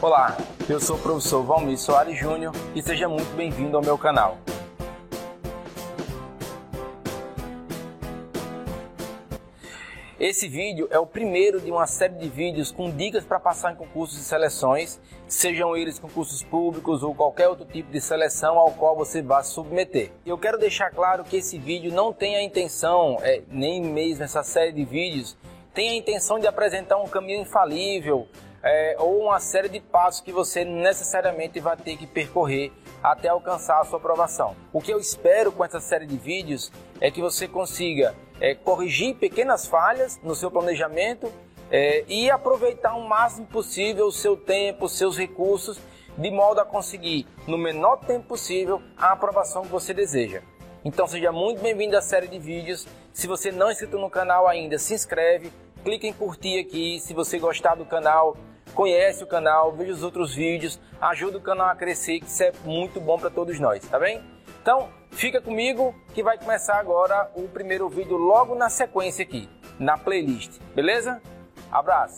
Olá, eu sou o professor Valmir Soares Júnior e seja muito bem-vindo ao meu canal. Esse vídeo é o primeiro de uma série de vídeos com dicas para passar em concursos e seleções, sejam eles concursos públicos ou qualquer outro tipo de seleção ao qual você vá submeter. Eu quero deixar claro que esse vídeo não tem a intenção, é, nem mesmo essa série de vídeos, tem a intenção de apresentar um caminho infalível é, ou uma série de passos que você necessariamente vai ter que percorrer até alcançar a sua aprovação. O que eu espero com essa série de vídeos é que você consiga é, corrigir pequenas falhas no seu planejamento é, e aproveitar o máximo possível o seu tempo, os seus recursos, de modo a conseguir, no menor tempo possível, a aprovação que você deseja. Então seja muito bem-vindo à série de vídeos. Se você não é inscrito no canal ainda, se inscreve, clique em curtir aqui. Se você gostar do canal, conhece o canal, veja os outros vídeos, ajuda o canal a crescer, que isso é muito bom para todos nós, tá bem? Então, fica comigo que vai começar agora o primeiro vídeo logo na sequência aqui, na playlist, beleza? Abraço!